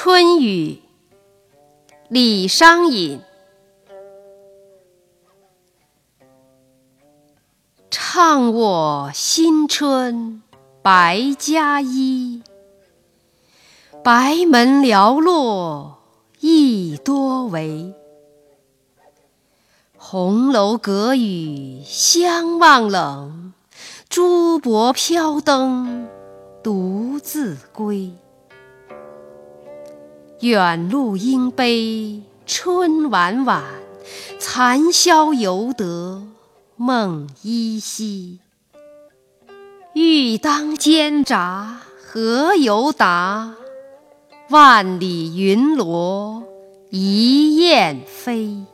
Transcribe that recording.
春雨，李商隐。唱我新春白加衣，白门寥落意多为。红楼隔雨相望冷，珠箔飘灯独自归。远路应悲春晚晚，残宵犹得梦依稀。欲当煎炸何由达？万里云罗一雁飞。